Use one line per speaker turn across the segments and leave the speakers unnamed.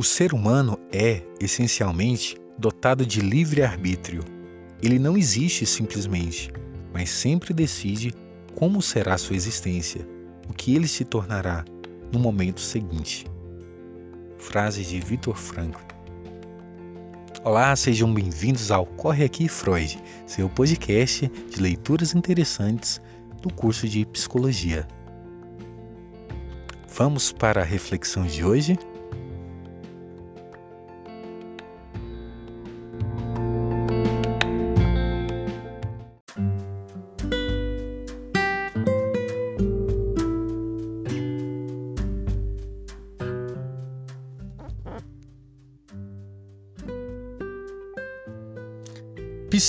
O ser humano é, essencialmente, dotado de livre-arbítrio. Ele não existe simplesmente, mas sempre decide como será sua existência, o que ele se tornará no momento seguinte. Frases de Viktor Frankl. Olá, sejam bem-vindos ao Corre Aqui Freud, seu podcast de leituras interessantes do curso de Psicologia. Vamos para a reflexão de hoje?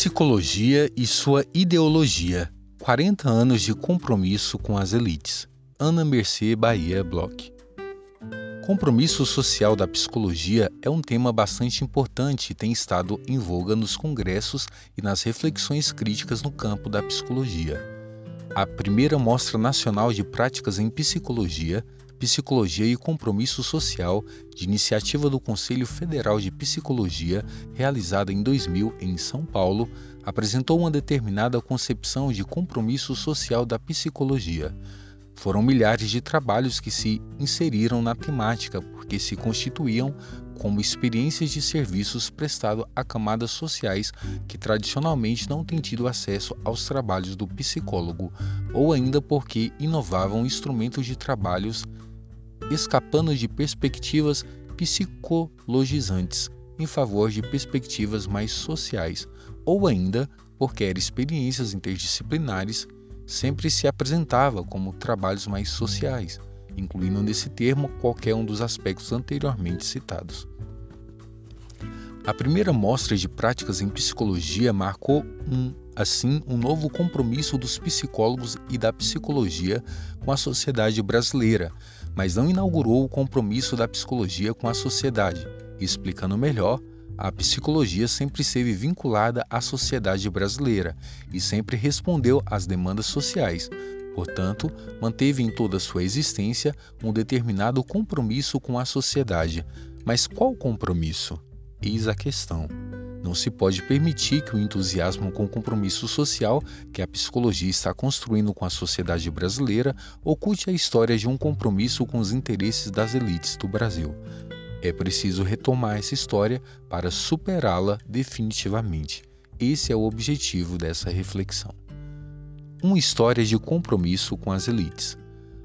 Psicologia e sua ideologia. 40 anos de compromisso com as elites. Ana Mercê Bahia Bloch. Compromisso social da psicologia é um tema bastante importante e tem estado em voga nos congressos e nas reflexões críticas no campo da psicologia. A primeira Mostra Nacional de Práticas em Psicologia Psicologia e Compromisso Social, de iniciativa do Conselho Federal de Psicologia, realizada em 2000 em São Paulo, apresentou uma determinada concepção de compromisso social da psicologia. Foram milhares de trabalhos que se inseriram na temática porque se constituíam como experiências de serviços prestados a camadas sociais que tradicionalmente não têm tido acesso aos trabalhos do psicólogo, ou ainda porque inovavam instrumentos de trabalhos escapando de perspectivas psicologizantes em favor de perspectivas mais sociais, ou ainda porque eram experiências interdisciplinares sempre se apresentava como trabalhos mais sociais, incluindo nesse termo qualquer um dos aspectos anteriormente citados. A primeira mostra de práticas em psicologia marcou um, assim um novo compromisso dos psicólogos e da psicologia com a sociedade brasileira, mas não inaugurou o compromisso da psicologia com a sociedade. Explicando melhor, a psicologia sempre esteve vinculada à sociedade brasileira e sempre respondeu às demandas sociais. Portanto, manteve em toda sua existência um determinado compromisso com a sociedade. Mas qual compromisso? Eis a questão. Não se pode permitir que o entusiasmo com o compromisso social que a psicologia está construindo com a sociedade brasileira oculte a história de um compromisso com os interesses das elites do Brasil. É preciso retomar essa história para superá-la definitivamente. Esse é o objetivo dessa reflexão. Uma história de compromisso com as elites.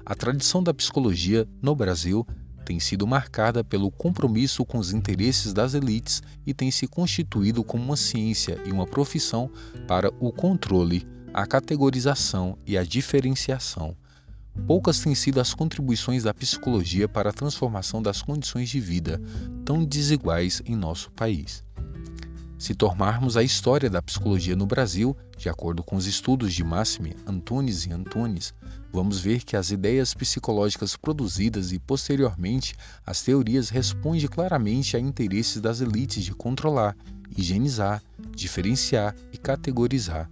A tradição da psicologia no Brasil tem sido marcada pelo compromisso com os interesses das elites e tem se constituído como uma ciência e uma profissão para o controle, a categorização e a diferenciação. Poucas têm sido as contribuições da psicologia para a transformação das condições de vida tão desiguais em nosso país. Se tomarmos a história da psicologia no Brasil, de acordo com os estudos de Máxime, Antunes e Antunes, vamos ver que as ideias psicológicas produzidas e posteriormente as teorias respondem claramente a interesses das elites de controlar, higienizar, diferenciar e categorizar.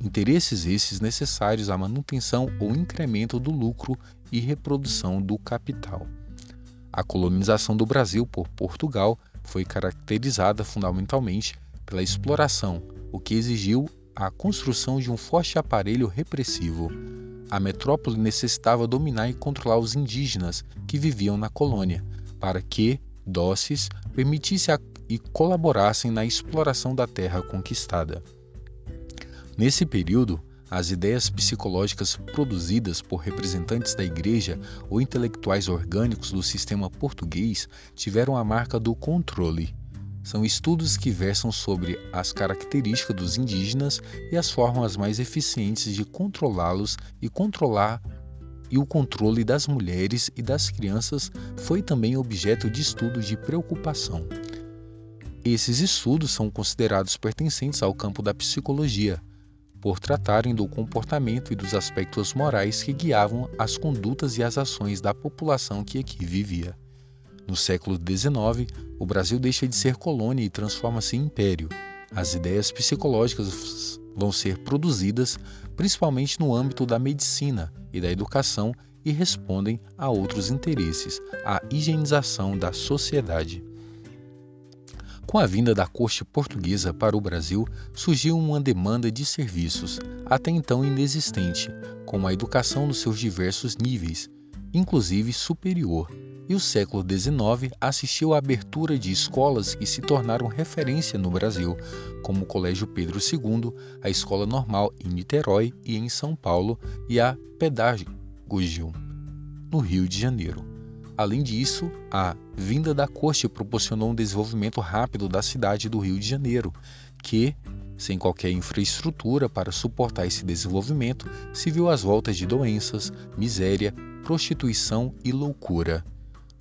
Interesses esses necessários à manutenção ou incremento do lucro e reprodução do capital. A colonização do Brasil por Portugal foi caracterizada fundamentalmente pela exploração, o que exigiu a construção de um forte aparelho repressivo. A metrópole necessitava dominar e controlar os indígenas que viviam na colônia, para que, dóceis, permitisse e colaborassem na exploração da terra conquistada. Nesse período, as ideias psicológicas produzidas por representantes da Igreja ou intelectuais orgânicos do sistema português tiveram a marca do controle. São estudos que versam sobre as características dos indígenas e as formas mais eficientes de controlá-los e controlar e o controle das mulheres e das crianças foi também objeto de estudo de preocupação. Esses estudos são considerados pertencentes ao campo da psicologia, por tratarem do comportamento e dos aspectos morais que guiavam as condutas e as ações da população que aqui vivia. No século XIX, o Brasil deixa de ser colônia e transforma-se em império. As ideias psicológicas vão ser produzidas principalmente no âmbito da medicina e da educação e respondem a outros interesses, a higienização da sociedade. Com a vinda da corte portuguesa para o Brasil, surgiu uma demanda de serviços, até então inexistente, como a educação nos seus diversos níveis, inclusive superior, e o século XIX assistiu à abertura de escolas que se tornaram referência no Brasil, como o Colégio Pedro II, a Escola Normal em Niterói e em São Paulo e a Pedagogium, no Rio de Janeiro. Além disso, a vinda da corte proporcionou um desenvolvimento rápido da cidade do Rio de Janeiro, que, sem qualquer infraestrutura para suportar esse desenvolvimento, se viu às voltas de doenças, miséria, prostituição e loucura.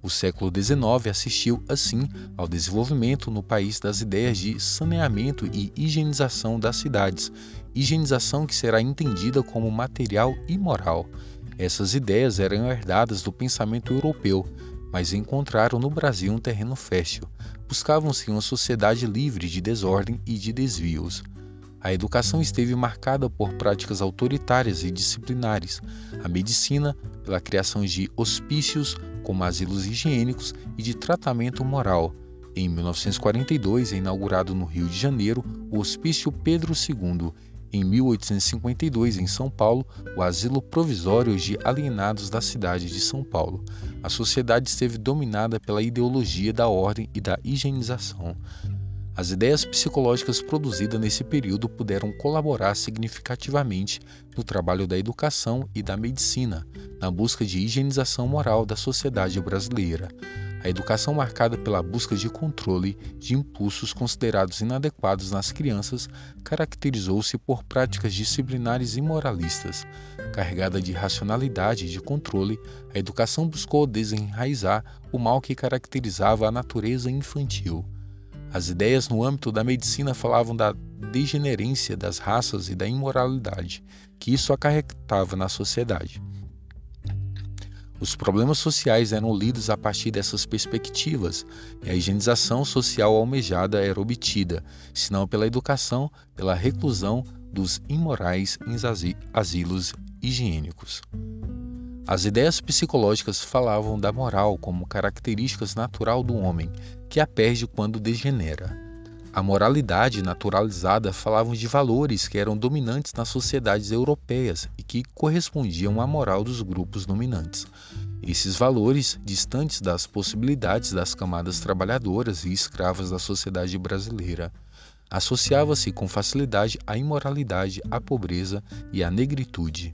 O século XIX assistiu, assim, ao desenvolvimento no país das ideias de saneamento e higienização das cidades, higienização que será entendida como material e moral. Essas ideias eram herdadas do pensamento europeu, mas encontraram no Brasil um terreno fértil. Buscavam-se uma sociedade livre de desordem e de desvios. A educação esteve marcada por práticas autoritárias e disciplinares, a medicina pela criação de hospícios como asilos higiênicos e de tratamento moral. Em 1942 é inaugurado no Rio de Janeiro o Hospício Pedro II. Em 1852, em São Paulo, o Asilo Provisório de Alienados da cidade de São Paulo. A sociedade esteve dominada pela ideologia da ordem e da higienização. As ideias psicológicas produzidas nesse período puderam colaborar significativamente no trabalho da educação e da medicina, na busca de higienização moral da sociedade brasileira. A educação marcada pela busca de controle de impulsos considerados inadequados nas crianças caracterizou-se por práticas disciplinares e moralistas. Carregada de racionalidade e de controle, a educação buscou desenraizar o mal que caracterizava a natureza infantil. As ideias no âmbito da medicina falavam da degenerência das raças e da imoralidade que isso acarretava na sociedade. Os problemas sociais eram lidos a partir dessas perspectivas e a higienização social almejada era obtida, se não pela educação, pela reclusão dos imorais em asilos higiênicos. As ideias psicológicas falavam da moral como características natural do homem, que a perde quando degenera. A moralidade naturalizada falavam de valores que eram dominantes nas sociedades europeias e que correspondiam à moral dos grupos dominantes. Esses valores, distantes das possibilidades das camadas trabalhadoras e escravas da sociedade brasileira, associava-se com facilidade à imoralidade, à pobreza e à negritude.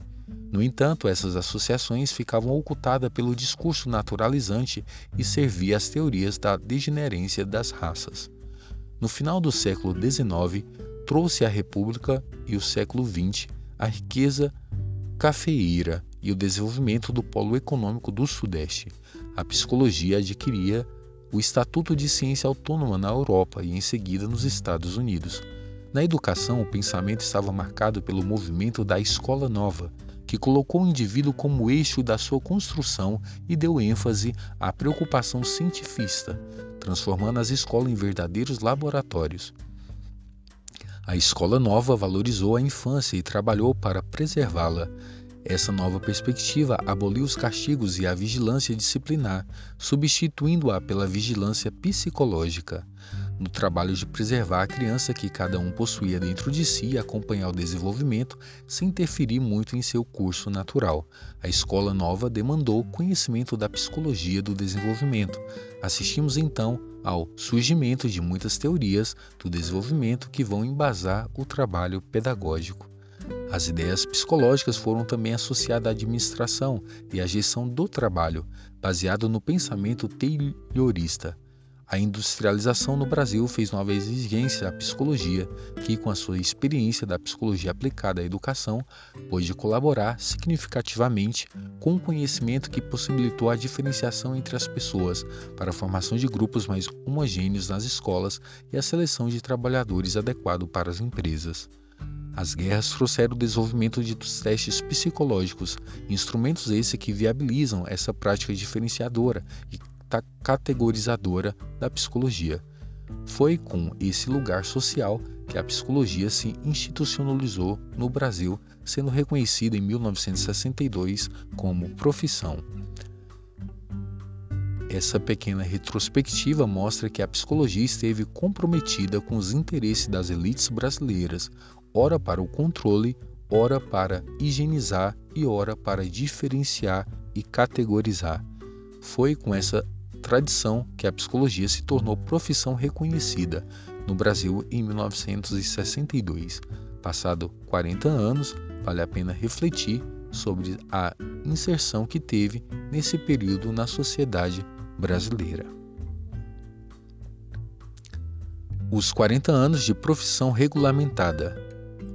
No entanto, essas associações ficavam ocultadas pelo discurso naturalizante e servia às teorias da degenerência das raças. No final do século XIX, trouxe à República e o século XX a riqueza cafeeira e o desenvolvimento do polo econômico do Sudeste. A psicologia adquiria o Estatuto de Ciência Autônoma na Europa e em seguida nos Estados Unidos. Na educação, o pensamento estava marcado pelo movimento da Escola Nova, que colocou o indivíduo como eixo da sua construção e deu ênfase à preocupação cientifista, transformando as escolas em verdadeiros laboratórios. A escola nova valorizou a infância e trabalhou para preservá-la. Essa nova perspectiva aboliu os castigos e a vigilância disciplinar, substituindo-a pela vigilância psicológica no trabalho de preservar a criança que cada um possuía dentro de si e acompanhar o desenvolvimento sem interferir muito em seu curso natural. A escola nova demandou conhecimento da psicologia do desenvolvimento. Assistimos então ao surgimento de muitas teorias do desenvolvimento que vão embasar o trabalho pedagógico. As ideias psicológicas foram também associadas à administração e à gestão do trabalho, baseado no pensamento taylorista. A industrialização no Brasil fez nova exigência à psicologia, que, com a sua experiência da psicologia aplicada à educação, pôde colaborar significativamente com o conhecimento que possibilitou a diferenciação entre as pessoas para a formação de grupos mais homogêneos nas escolas e a seleção de trabalhadores adequado para as empresas. As guerras trouxeram o desenvolvimento de testes psicológicos, instrumentos esses que viabilizam essa prática diferenciadora e categorizadora da psicologia. Foi com esse lugar social que a psicologia se institucionalizou no Brasil, sendo reconhecida em 1962 como profissão. Essa pequena retrospectiva mostra que a psicologia esteve comprometida com os interesses das elites brasileiras, ora para o controle, ora para higienizar e ora para diferenciar e categorizar. Foi com essa tradição que a psicologia se tornou profissão reconhecida no Brasil em 1962. Passado 40 anos, vale a pena refletir sobre a inserção que teve nesse período na sociedade brasileira. Os 40 anos de profissão regulamentada.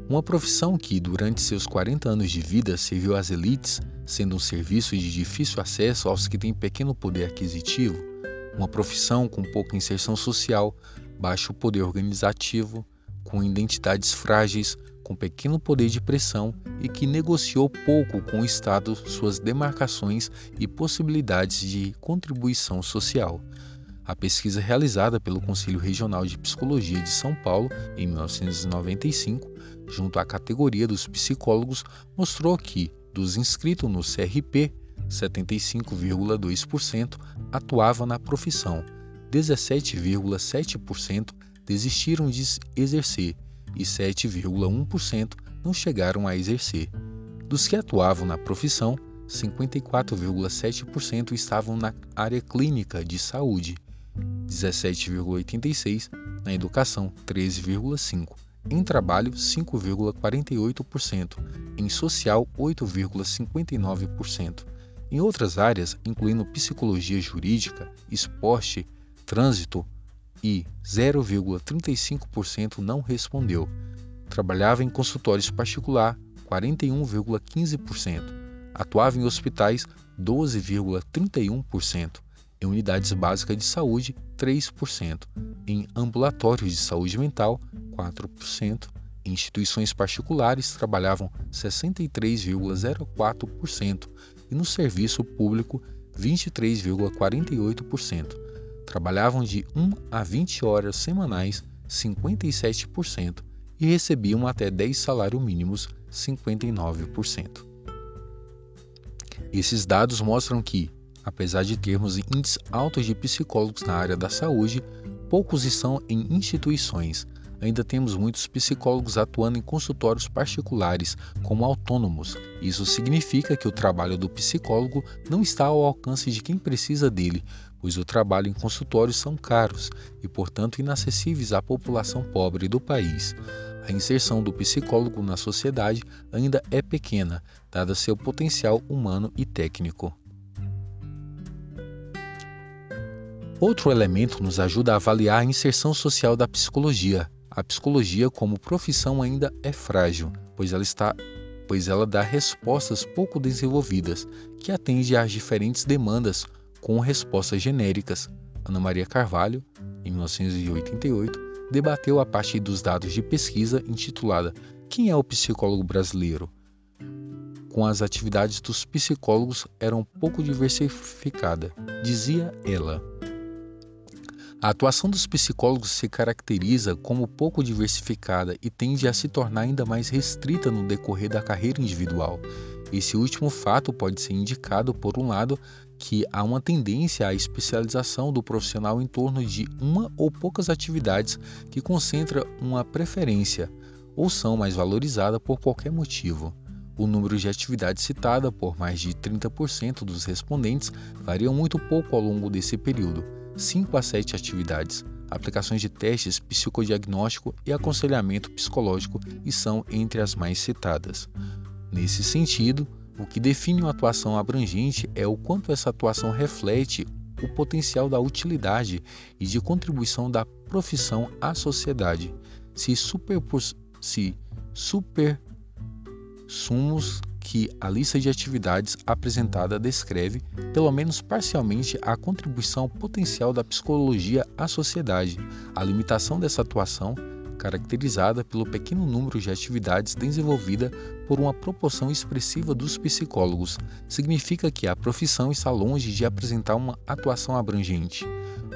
Uma profissão que, durante seus 40 anos de vida, serviu às elites, sendo um serviço de difícil acesso aos que têm pequeno poder aquisitivo, uma profissão com pouca inserção social, baixo poder organizativo, com identidades frágeis, com pequeno poder de pressão e que negociou pouco com o Estado suas demarcações e possibilidades de contribuição social. A pesquisa realizada pelo Conselho Regional de Psicologia de São Paulo em 1995, junto à categoria dos psicólogos, mostrou que, dos inscritos no CRP, 75,2% atuava na profissão, 17,7% desistiram de exercer e 7,1% não chegaram a exercer. Dos que atuavam na profissão, 54,7% estavam na área clínica de saúde, 17,86% na educação, 13,5%, em trabalho, 5,48%, em social, 8,59%. Em outras áreas, incluindo psicologia jurídica, esporte, trânsito, e 0,35% não respondeu. Trabalhava em consultórios particular, 41,15%. Atuava em hospitais, 12,31%. Em unidades básicas de saúde, 3%. Em ambulatórios de saúde mental, 4%. Em instituições particulares, trabalhavam 63,04%. E no serviço público, 23,48% trabalhavam de 1 a 20 horas semanais, 57%, e recebiam até 10 salários mínimos, 59%. Esses dados mostram que, apesar de termos índices altos de psicólogos na área da saúde, poucos estão em instituições. Ainda temos muitos psicólogos atuando em consultórios particulares, como autônomos. Isso significa que o trabalho do psicólogo não está ao alcance de quem precisa dele, pois o trabalho em consultórios são caros e, portanto, inacessíveis à população pobre do país. A inserção do psicólogo na sociedade ainda é pequena, dado seu potencial humano e técnico. Outro elemento nos ajuda a avaliar a inserção social da psicologia. A psicologia como profissão ainda é frágil, pois ela está pois ela dá respostas pouco desenvolvidas, que atende às diferentes demandas com respostas genéricas. Ana Maria Carvalho, em 1988, debateu a partir dos dados de pesquisa intitulada Quem é o psicólogo brasileiro? Com as atividades dos psicólogos eram pouco diversificada, dizia ela. A atuação dos psicólogos se caracteriza como pouco diversificada e tende a se tornar ainda mais restrita no decorrer da carreira individual. Esse último fato pode ser indicado, por um lado, que há uma tendência à especialização do profissional em torno de uma ou poucas atividades que concentra uma preferência ou são mais valorizadas por qualquer motivo. O número de atividades citada por mais de 30% dos respondentes varia muito pouco ao longo desse período, 5 a 7 atividades. Aplicações de testes psicodiagnóstico e aconselhamento psicológico e são entre as mais citadas. Nesse sentido, o que define uma atuação abrangente é o quanto essa atuação reflete o potencial da utilidade e de contribuição da profissão à sociedade. Se, superpos, se supersumos que a lista de atividades apresentada descreve, pelo menos parcialmente, a contribuição potencial da psicologia à sociedade, a limitação dessa atuação caracterizada pelo pequeno número de atividades desenvolvida por uma proporção expressiva dos psicólogos, significa que a profissão está longe de apresentar uma atuação abrangente.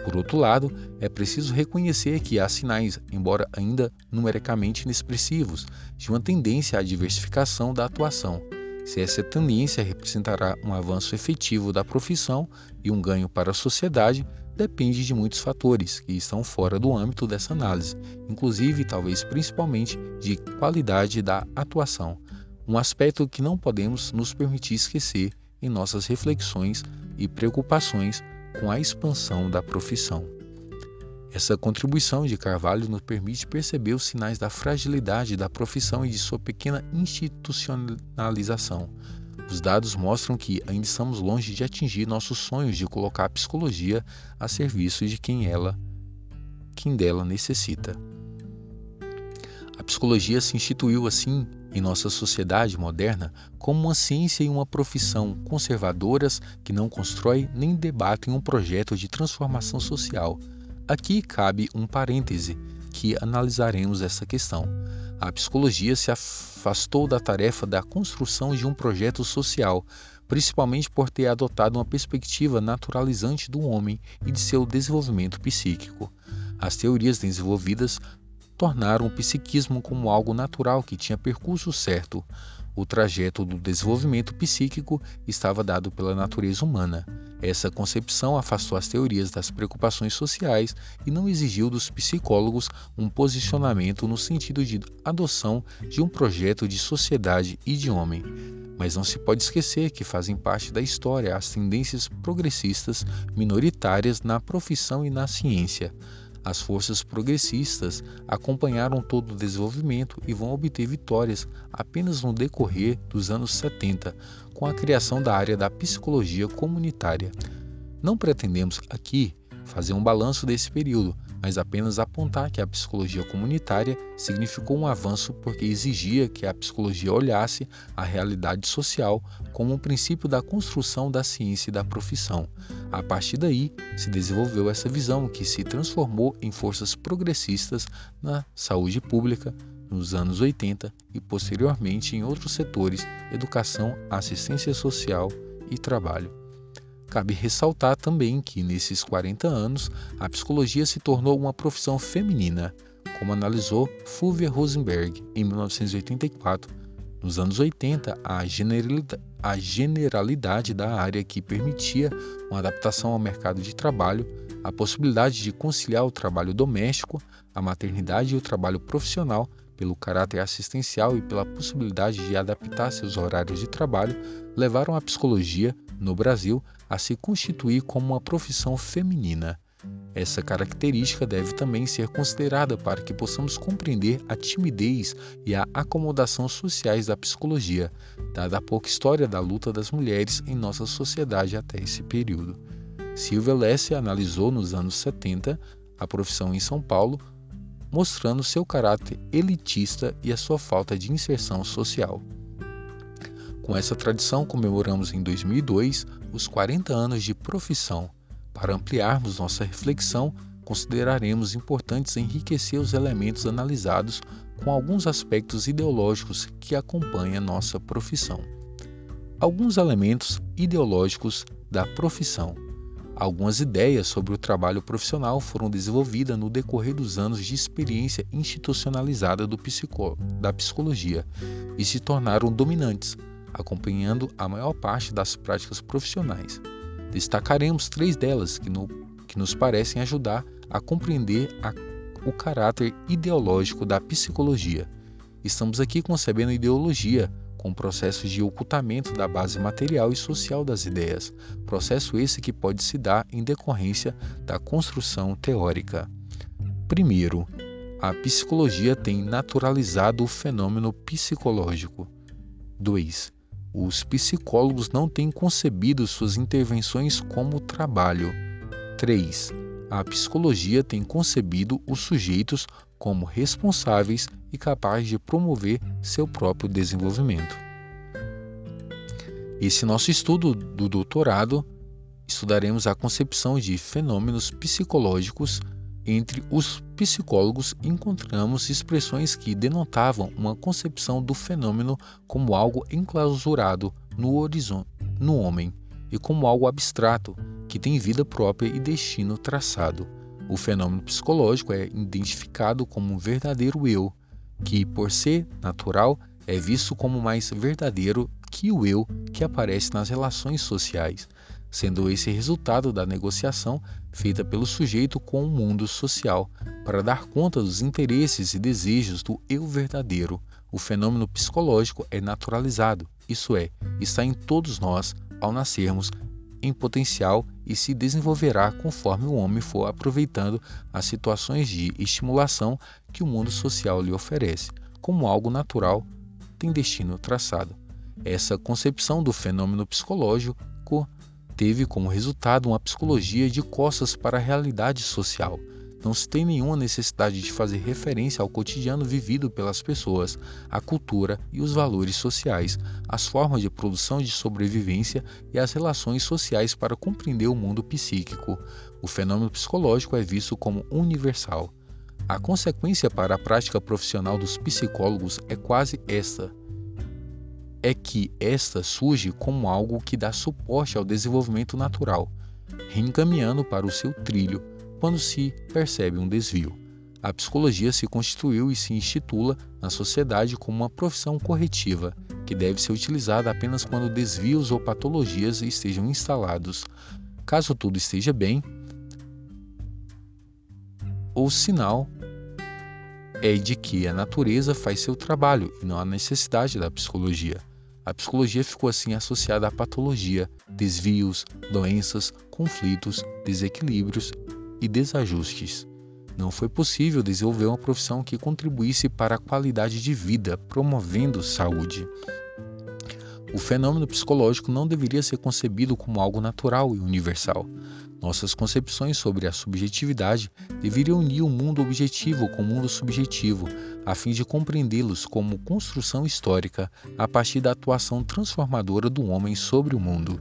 Por outro lado, é preciso reconhecer que há sinais, embora ainda numericamente inexpressivos, de uma tendência à diversificação da atuação. Se essa tendência representará um avanço efetivo da profissão e um ganho para a sociedade, depende de muitos fatores que estão fora do âmbito dessa análise, inclusive, talvez principalmente, de qualidade da atuação, um aspecto que não podemos nos permitir esquecer em nossas reflexões e preocupações com a expansão da profissão. Essa contribuição de Carvalho nos permite perceber os sinais da fragilidade da profissão e de sua pequena institucionalização. Os dados mostram que ainda estamos longe de atingir nossos sonhos de colocar a psicologia a serviço de quem ela, quem dela necessita. A psicologia se instituiu assim em nossa sociedade moderna como uma ciência e uma profissão conservadoras que não constroem nem debatem um projeto de transformação social. Aqui cabe um parêntese que analisaremos essa questão. A psicologia se afastou da tarefa da construção de um projeto social, principalmente por ter adotado uma perspectiva naturalizante do homem e de seu desenvolvimento psíquico. As teorias desenvolvidas tornaram o psiquismo como algo natural que tinha percurso certo. O trajeto do desenvolvimento psíquico estava dado pela natureza humana. Essa concepção afastou as teorias das preocupações sociais e não exigiu dos psicólogos um posicionamento no sentido de adoção de um projeto de sociedade e de homem. Mas não se pode esquecer que fazem parte da história as tendências progressistas minoritárias na profissão e na ciência. As forças progressistas acompanharam todo o desenvolvimento e vão obter vitórias apenas no decorrer dos anos 70, com a criação da área da psicologia comunitária. Não pretendemos aqui fazer um balanço desse período, mas apenas apontar que a psicologia comunitária significou um avanço porque exigia que a psicologia olhasse a realidade social como um princípio da construção da ciência e da profissão. A partir daí, se desenvolveu essa visão que se transformou em forças progressistas na saúde pública, nos anos 80 e posteriormente em outros setores, educação, assistência social e trabalho. Cabe ressaltar também que, nesses 40 anos, a psicologia se tornou uma profissão feminina, como analisou Fulvia Rosenberg em 1984. Nos anos 80, a generalidade, da área que permitia uma adaptação ao mercado de trabalho, a possibilidade de conciliar o trabalho doméstico, a maternidade e o trabalho profissional, pelo caráter assistencial e pela possibilidade de adaptar seus horários de trabalho, levaram a psicologia, no Brasil, a se constituir como uma profissão feminina. Essa característica deve também ser considerada para que possamos compreender a timidez e a acomodação sociais da psicologia, dada a pouca história da luta das mulheres em nossa sociedade até esse período. Silvia Lesse analisou nos anos 70 a profissão em São Paulo, mostrando seu caráter elitista e a sua falta de inserção social. Com essa tradição, comemoramos em 2002 os 40 anos de profissão. Para ampliarmos nossa reflexão, consideraremos importantes enriquecer os elementos analisados com alguns aspectos ideológicos que acompanham nossa profissão. Alguns elementos ideológicos da profissão. Algumas ideias sobre o trabalho profissional foram desenvolvidas no decorrer dos anos de experiência institucionalizada psicó da psicologia e se tornaram dominantes, acompanhando a maior parte das práticas profissionais. Destacaremos três delas que, no, que nos parecem ajudar a compreender a, o caráter ideológico da psicologia. Estamos aqui concebendo ideologia com processos de ocultamento da base material e social das ideias, processo esse que pode se dar em decorrência da construção teórica. Primeiro, a psicologia tem naturalizado o fenômeno psicológico. 2. Os psicólogos não têm concebido suas intervenções como trabalho. 3. A psicologia tem concebido os sujeitos como responsáveis e capazes de promover seu próprio desenvolvimento. Esse nosso estudo do doutorado estudaremos a concepção de fenômenos psicológicos entre os psicólogos encontramos expressões que denotavam uma concepção do fenômeno como algo enclausurado no horizonte, no homem, e como algo abstrato que tem vida própria e destino traçado. O fenômeno psicológico é identificado como um verdadeiro eu, que, por ser natural, é visto como mais verdadeiro que o eu que aparece nas relações sociais, sendo esse resultado da negociação feita pelo sujeito com o mundo social para dar conta dos interesses e desejos do eu verdadeiro. O fenômeno psicológico é naturalizado, isso é, está em todos nós ao nascermos em potencial e se desenvolverá conforme o homem for aproveitando as situações de estimulação que o mundo social lhe oferece, como algo natural, tem destino traçado. Essa concepção do fenômeno psicológico teve como resultado uma psicologia de costas para a realidade social. Não se tem nenhuma necessidade de fazer referência ao cotidiano vivido pelas pessoas, à cultura e os valores sociais, as formas de produção de sobrevivência e as relações sociais para compreender o mundo psíquico. O fenômeno psicológico é visto como universal. A consequência para a prática profissional dos psicólogos é quase esta: é que esta surge como algo que dá suporte ao desenvolvimento natural, reencaminhando para o seu trilho quando se percebe um desvio. A psicologia se constituiu e se institula na sociedade como uma profissão corretiva, que deve ser utilizada apenas quando desvios ou patologias estejam instalados. Caso tudo esteja bem, o sinal é de que a natureza faz seu trabalho e não há necessidade da psicologia. A psicologia ficou assim associada à patologia, desvios, doenças, conflitos, desequilíbrios e desajustes. Não foi possível desenvolver uma profissão que contribuísse para a qualidade de vida, promovendo saúde. O fenômeno psicológico não deveria ser concebido como algo natural e universal. Nossas concepções sobre a subjetividade deveriam unir o mundo objetivo com o mundo subjetivo, a fim de compreendê-los como construção histórica a partir da atuação transformadora do homem sobre o mundo.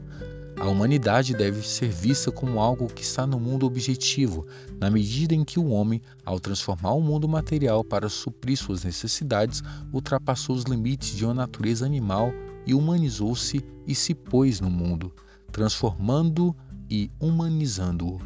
A humanidade deve ser vista como algo que está no mundo objetivo, na medida em que o homem, ao transformar o mundo material para suprir suas necessidades, ultrapassou os limites de uma natureza animal e humanizou-se e se pôs no mundo, transformando e humanizando-o.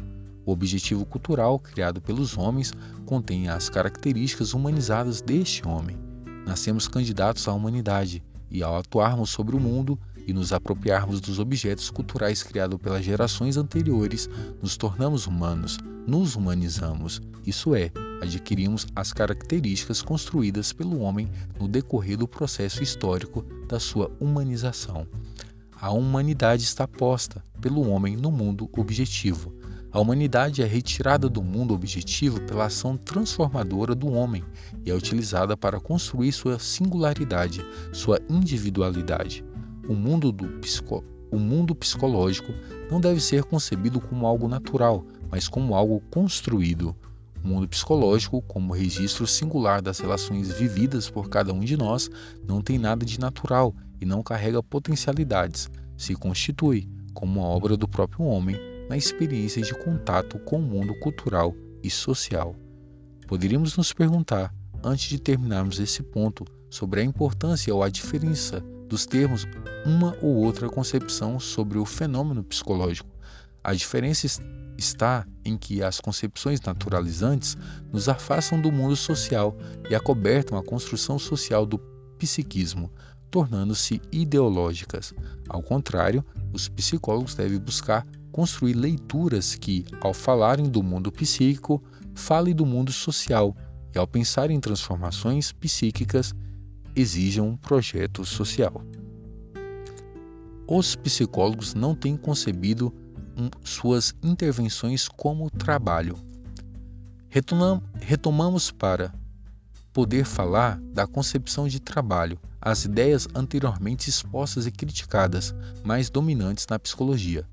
O objetivo cultural criado pelos homens contém as características humanizadas deste homem. Nascemos candidatos à humanidade e, ao atuarmos sobre o mundo e nos apropriarmos dos objetos culturais criados pelas gerações anteriores, nos tornamos humanos, nos humanizamos, isso é, adquirimos as características construídas pelo homem no decorrer do processo histórico da sua humanização. A humanidade está posta pelo homem no mundo objetivo. A humanidade é retirada do mundo objetivo pela ação transformadora do homem e é utilizada para construir sua singularidade, sua individualidade. O mundo, do psico... o mundo psicológico não deve ser concebido como algo natural, mas como algo construído. O mundo psicológico, como registro singular das relações vividas por cada um de nós, não tem nada de natural e não carrega potencialidades. Se constitui como uma obra do próprio homem na experiência de contato com o mundo cultural e social. Poderíamos nos perguntar, antes de terminarmos esse ponto, sobre a importância ou a diferença dos termos uma ou outra concepção sobre o fenômeno psicológico. A diferença está em que as concepções naturalizantes nos afastam do mundo social e acobertam a construção social do psiquismo, tornando-se ideológicas. Ao contrário, os psicólogos devem buscar construir leituras que, ao falarem do mundo psíquico, falem do mundo social e, ao pensar em transformações psíquicas, exijam um projeto social. Os psicólogos não têm concebido suas intervenções como trabalho. Retomamos para poder falar da concepção de trabalho, as ideias anteriormente expostas e criticadas, mais dominantes na psicologia.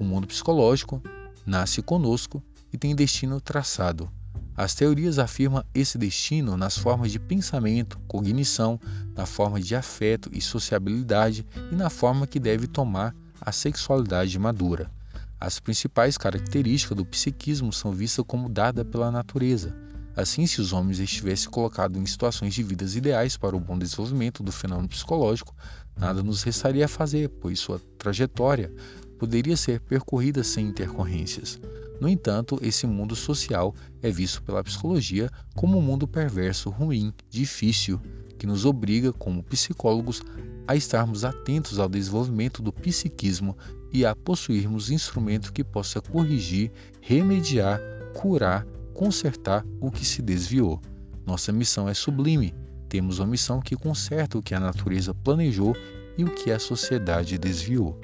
O mundo psicológico nasce conosco e tem destino traçado. As teorias afirmam esse destino nas formas de pensamento, cognição, na forma de afeto e sociabilidade e na forma que deve tomar a sexualidade madura. As principais características do psiquismo são vistas como dadas pela natureza. Assim, se os homens estivessem colocados em situações de vidas ideais para o bom desenvolvimento do fenômeno psicológico, nada nos restaria a fazer, pois sua trajetória poderia ser percorrida sem intercorrências. No entanto, esse mundo social é visto pela psicologia como um mundo perverso, ruim, difícil, que nos obriga, como psicólogos, a estarmos atentos ao desenvolvimento do psiquismo e a possuirmos instrumento que possa corrigir, remediar, curar, consertar o que se desviou. Nossa missão é sublime. Temos uma missão que conserta o que a natureza planejou e o que a sociedade desviou.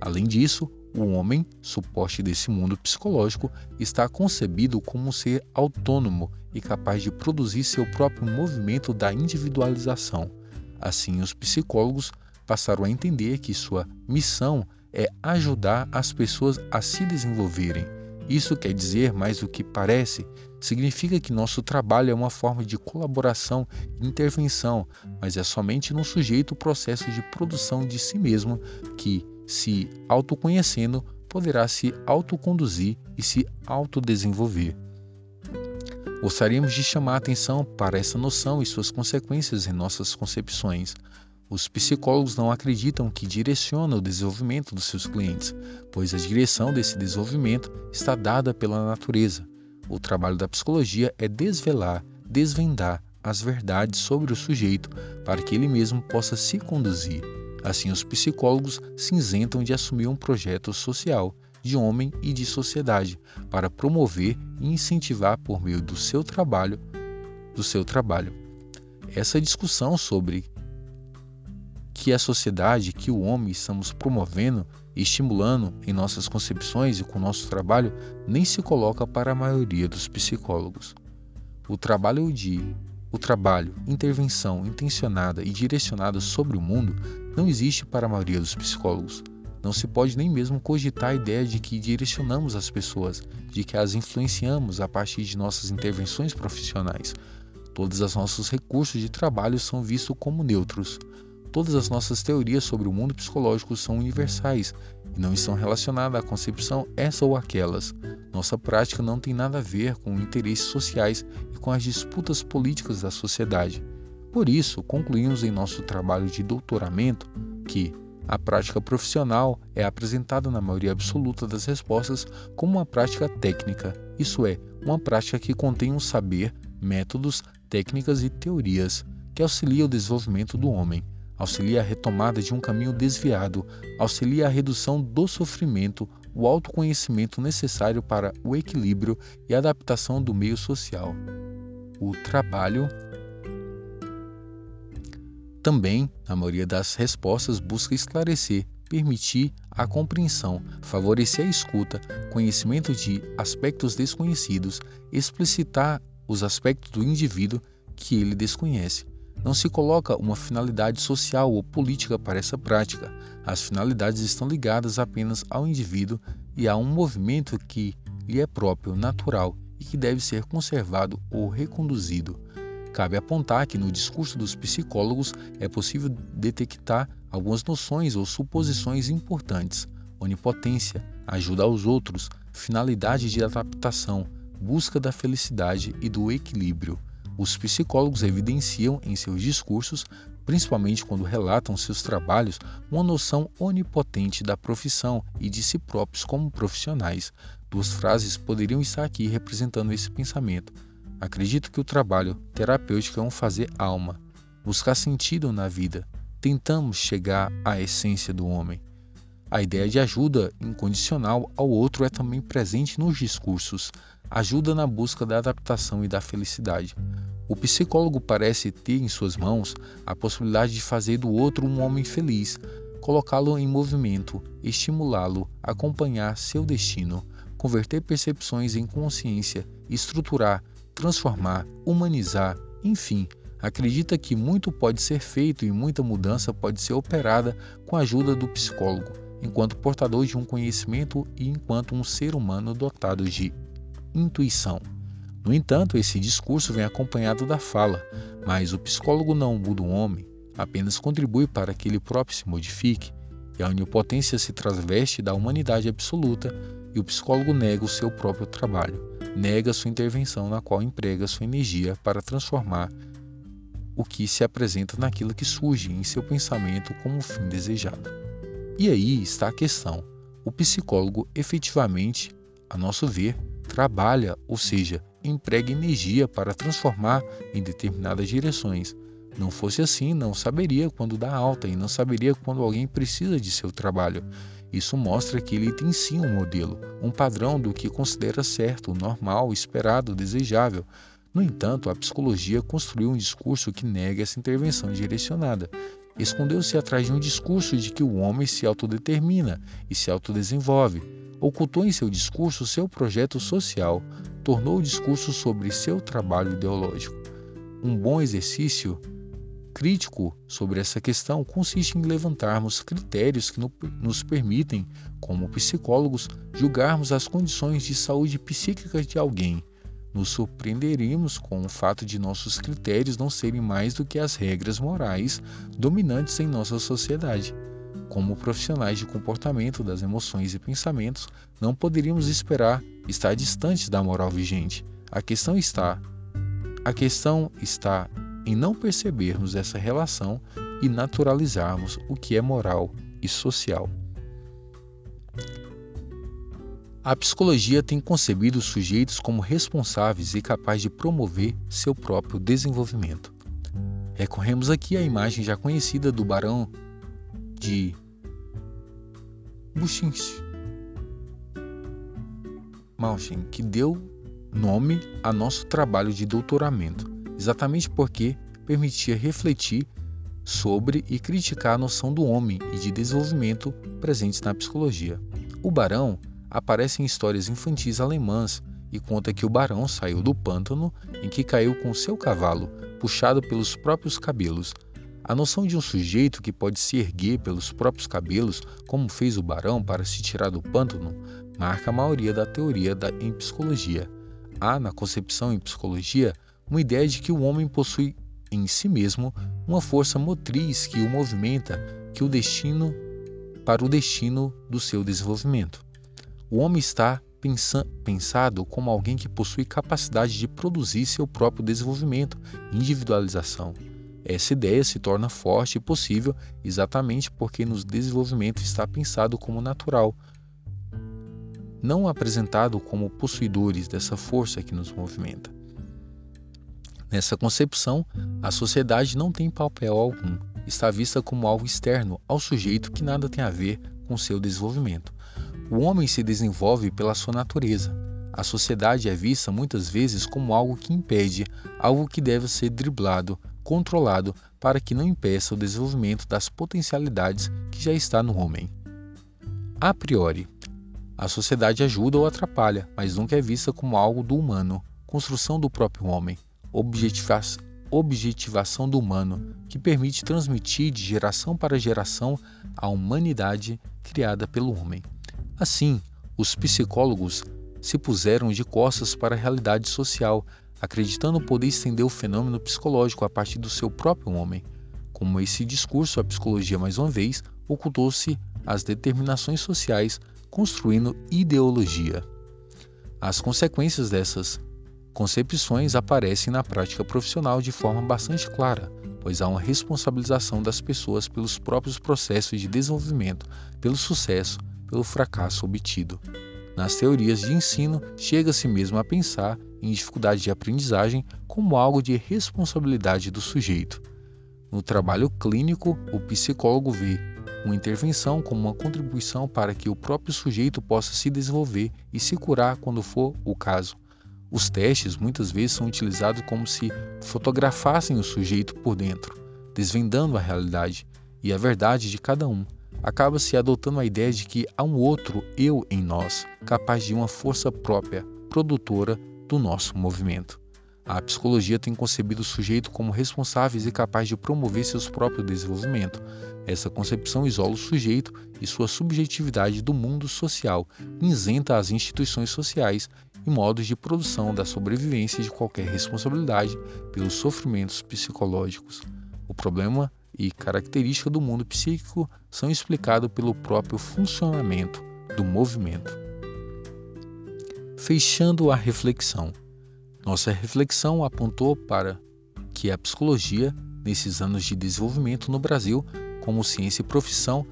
Além disso, o homem, suporte desse mundo psicológico, está concebido como um ser autônomo e capaz de produzir seu próprio movimento da individualização. Assim, os psicólogos passaram a entender que sua missão é ajudar as pessoas a se desenvolverem. Isso quer dizer mais do que parece, significa que nosso trabalho é uma forma de colaboração e intervenção, mas é somente no sujeito o processo de produção de si mesmo que, se autoconhecendo, poderá se autoconduzir e se autodesenvolver. Gostaríamos de chamar a atenção para essa noção e suas consequências em nossas concepções. Os psicólogos não acreditam que direciona o desenvolvimento dos seus clientes, pois a direção desse desenvolvimento está dada pela natureza. O trabalho da psicologia é desvelar, desvendar as verdades sobre o sujeito para que ele mesmo possa se conduzir. Assim, os psicólogos se isentam de assumir um projeto social, de homem e de sociedade, para promover e incentivar por meio do seu trabalho, do seu trabalho. Essa discussão sobre que a sociedade, que o homem estamos promovendo e estimulando em nossas concepções e com nosso trabalho, nem se coloca para a maioria dos psicólogos. O trabalho de o trabalho, intervenção intencionada e direcionada sobre o mundo não existe para a maioria dos psicólogos. Não se pode nem mesmo cogitar a ideia de que direcionamos as pessoas, de que as influenciamos a partir de nossas intervenções profissionais. Todos os nossos recursos de trabalho são vistos como neutros. Todas as nossas teorias sobre o mundo psicológico são universais e não estão relacionadas à concepção essa ou aquelas. Nossa prática não tem nada a ver com interesses sociais e com as disputas políticas da sociedade. Por isso, concluímos em nosso trabalho de doutoramento que a prática profissional é apresentada na maioria absoluta das respostas como uma prática técnica, isso é, uma prática que contém um saber, métodos, técnicas e teorias que auxilia o desenvolvimento do homem auxilia a retomada de um caminho desviado, auxilia a redução do sofrimento, o autoconhecimento necessário para o equilíbrio e adaptação do meio social. O trabalho também, na maioria das respostas, busca esclarecer, permitir a compreensão, favorecer a escuta, conhecimento de aspectos desconhecidos, explicitar os aspectos do indivíduo que ele desconhece, não se coloca uma finalidade social ou política para essa prática. As finalidades estão ligadas apenas ao indivíduo e a um movimento que lhe é próprio, natural e que deve ser conservado ou reconduzido. Cabe apontar que no discurso dos psicólogos é possível detectar algumas noções ou suposições importantes: onipotência, ajuda aos outros, finalidade de adaptação, busca da felicidade e do equilíbrio. Os psicólogos evidenciam em seus discursos, principalmente quando relatam seus trabalhos, uma noção onipotente da profissão e de si próprios como profissionais. Duas frases poderiam estar aqui representando esse pensamento. Acredito que o trabalho terapêutico é um fazer alma, buscar sentido na vida. Tentamos chegar à essência do homem. A ideia de ajuda incondicional ao outro é também presente nos discursos, ajuda na busca da adaptação e da felicidade. O psicólogo parece ter em suas mãos a possibilidade de fazer do outro um homem feliz, colocá-lo em movimento, estimulá-lo, acompanhar seu destino, converter percepções em consciência, estruturar, transformar, humanizar, enfim, acredita que muito pode ser feito e muita mudança pode ser operada com a ajuda do psicólogo, enquanto portador de um conhecimento e enquanto um ser humano dotado de intuição. No entanto, esse discurso vem acompanhado da fala, mas o psicólogo não muda o homem, apenas contribui para que ele próprio se modifique, e a onipotência se traveste da humanidade absoluta, e o psicólogo nega o seu próprio trabalho, nega sua intervenção na qual emprega sua energia para transformar o que se apresenta naquilo que surge em seu pensamento como fim desejado. E aí está a questão: o psicólogo efetivamente, a nosso ver, trabalha, ou seja, emprega energia para transformar em determinadas direções. Não fosse assim, não saberia quando dá alta e não saberia quando alguém precisa de seu trabalho. Isso mostra que ele tem sim um modelo, um padrão do que considera certo, normal, esperado, desejável. No entanto, a psicologia construiu um discurso que nega essa intervenção direcionada. Escondeu-se atrás de um discurso de que o homem se autodetermina e se autodesenvolve. Ocultou em seu discurso seu projeto social, tornou o discurso sobre seu trabalho ideológico. Um bom exercício crítico sobre essa questão consiste em levantarmos critérios que nos permitem, como psicólogos, julgarmos as condições de saúde psíquica de alguém. Nos surpreenderemos com o fato de nossos critérios não serem mais do que as regras morais dominantes em nossa sociedade. Como profissionais de comportamento das emoções e pensamentos, não poderíamos esperar estar distantes da moral vigente. A questão está a questão está em não percebermos essa relação e naturalizarmos o que é moral e social. A psicologia tem concebido os sujeitos como responsáveis e capazes de promover seu próprio desenvolvimento. Recorremos aqui à imagem já conhecida do Barão de Buchinch, Mauchen, que deu nome a nosso trabalho de doutoramento exatamente porque permitia refletir sobre e criticar a noção do homem e de desenvolvimento presentes na psicologia. O barão aparece em histórias infantis alemãs e conta que o barão saiu do pântano em que caiu com seu cavalo, puxado pelos próprios cabelos. A noção de um sujeito que pode se erguer pelos próprios cabelos, como fez o barão para se tirar do pântano, marca a maioria da teoria da, em psicologia. Há, na concepção em psicologia, uma ideia de que o homem possui em si mesmo uma força motriz que o movimenta, que o destino para o destino do seu desenvolvimento. O homem está pensado como alguém que possui capacidade de produzir seu próprio desenvolvimento, individualização. Essa ideia se torna forte e possível exatamente porque no desenvolvimento está pensado como natural, não apresentado como possuidores dessa força que nos movimenta. Nessa concepção, a sociedade não tem papel algum, está vista como algo externo ao sujeito que nada tem a ver com seu desenvolvimento. O homem se desenvolve pela sua natureza. A sociedade é vista muitas vezes como algo que impede, algo que deve ser driblado, controlado para que não impeça o desenvolvimento das potencialidades que já está no homem. A priori, a sociedade ajuda ou atrapalha, mas nunca é vista como algo do humano, construção do próprio homem objetivação do humano, que permite transmitir de geração para geração a humanidade criada pelo homem. Assim, os psicólogos se puseram de costas para a realidade social, acreditando poder estender o fenômeno psicológico a partir do seu próprio homem. Como esse discurso, a psicologia, mais uma vez, ocultou-se às determinações sociais, construindo ideologia. As consequências dessas concepções aparecem na prática profissional de forma bastante clara, pois há uma responsabilização das pessoas pelos próprios processos de desenvolvimento, pelo sucesso, pelo fracasso obtido. Nas teorias de ensino, chega-se mesmo a pensar em dificuldade de aprendizagem como algo de responsabilidade do sujeito. No trabalho clínico, o psicólogo vê uma intervenção como uma contribuição para que o próprio sujeito possa se desenvolver e se curar quando for o caso. Os testes muitas vezes são utilizados como se fotografassem o sujeito por dentro, desvendando a realidade e a verdade de cada um. Acaba-se adotando a ideia de que há um outro eu em nós, capaz de uma força própria, produtora do nosso movimento. A psicologia tem concebido o sujeito como responsáveis e capaz de promover seus próprios desenvolvimento. Essa concepção isola o sujeito e sua subjetividade do mundo social, isenta as instituições sociais e modos de produção da sobrevivência de qualquer responsabilidade pelos sofrimentos psicológicos. O problema e característica do mundo psíquico são explicados pelo próprio funcionamento do movimento. Fechando a reflexão, nossa reflexão apontou para que a psicologia, nesses anos de desenvolvimento no Brasil, como ciência e profissão,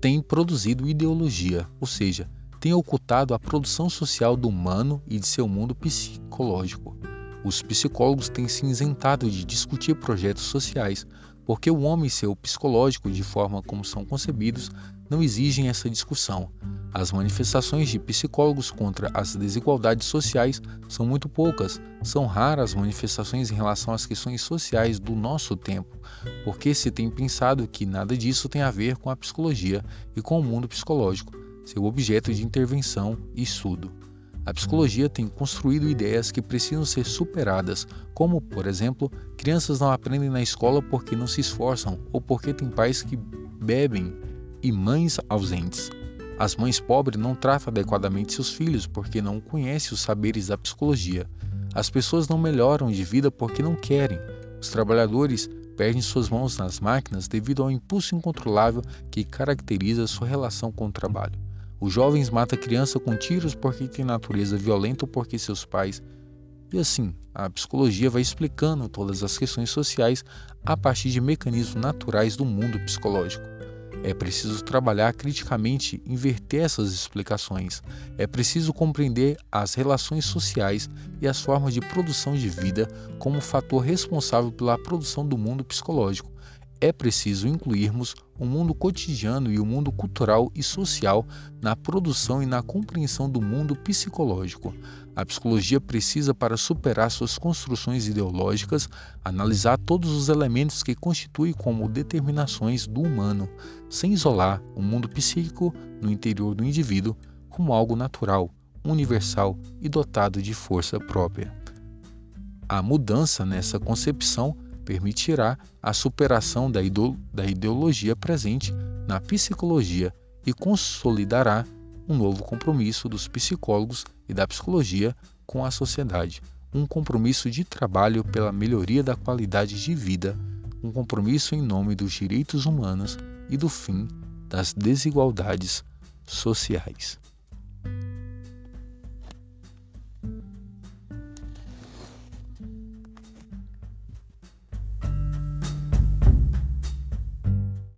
tem produzido ideologia, ou seja, tem ocultado a produção social do humano e de seu mundo psicológico. Os psicólogos têm se isentado de discutir projetos sociais, porque o homem e seu psicológico, de forma como são concebidos, não exigem essa discussão. As manifestações de psicólogos contra as desigualdades sociais são muito poucas, são raras as manifestações em relação às questões sociais do nosso tempo, porque se tem pensado que nada disso tem a ver com a psicologia e com o mundo psicológico, seu objeto de intervenção e estudo. A psicologia tem construído ideias que precisam ser superadas, como, por exemplo, crianças não aprendem na escola porque não se esforçam ou porque têm pais que bebem e mães ausentes. As mães pobres não tratam adequadamente seus filhos porque não conhecem os saberes da psicologia. As pessoas não melhoram de vida porque não querem. Os trabalhadores perdem suas mãos nas máquinas devido ao impulso incontrolável que caracteriza sua relação com o trabalho. Os jovens matam criança com tiros porque tem natureza violenta ou porque seus pais. E assim, a psicologia vai explicando todas as questões sociais a partir de mecanismos naturais do mundo psicológico. É preciso trabalhar criticamente, inverter essas explicações. É preciso compreender as relações sociais e as formas de produção de vida como fator responsável pela produção do mundo psicológico é preciso incluirmos o mundo cotidiano e o mundo cultural e social na produção e na compreensão do mundo psicológico. A psicologia precisa, para superar suas construções ideológicas, analisar todos os elementos que constituem como determinações do humano, sem isolar o mundo psíquico no interior do indivíduo como algo natural, universal e dotado de força própria. A mudança nessa concepção permitirá a superação da, ideologia presente na psicologia e consolidará um novo compromisso dos psicólogos e da psicologia com a sociedade, um compromisso de trabalho pela melhoria da qualidade de vida, um compromisso em nome dos direitos humanos e do fim das desigualdades sociais.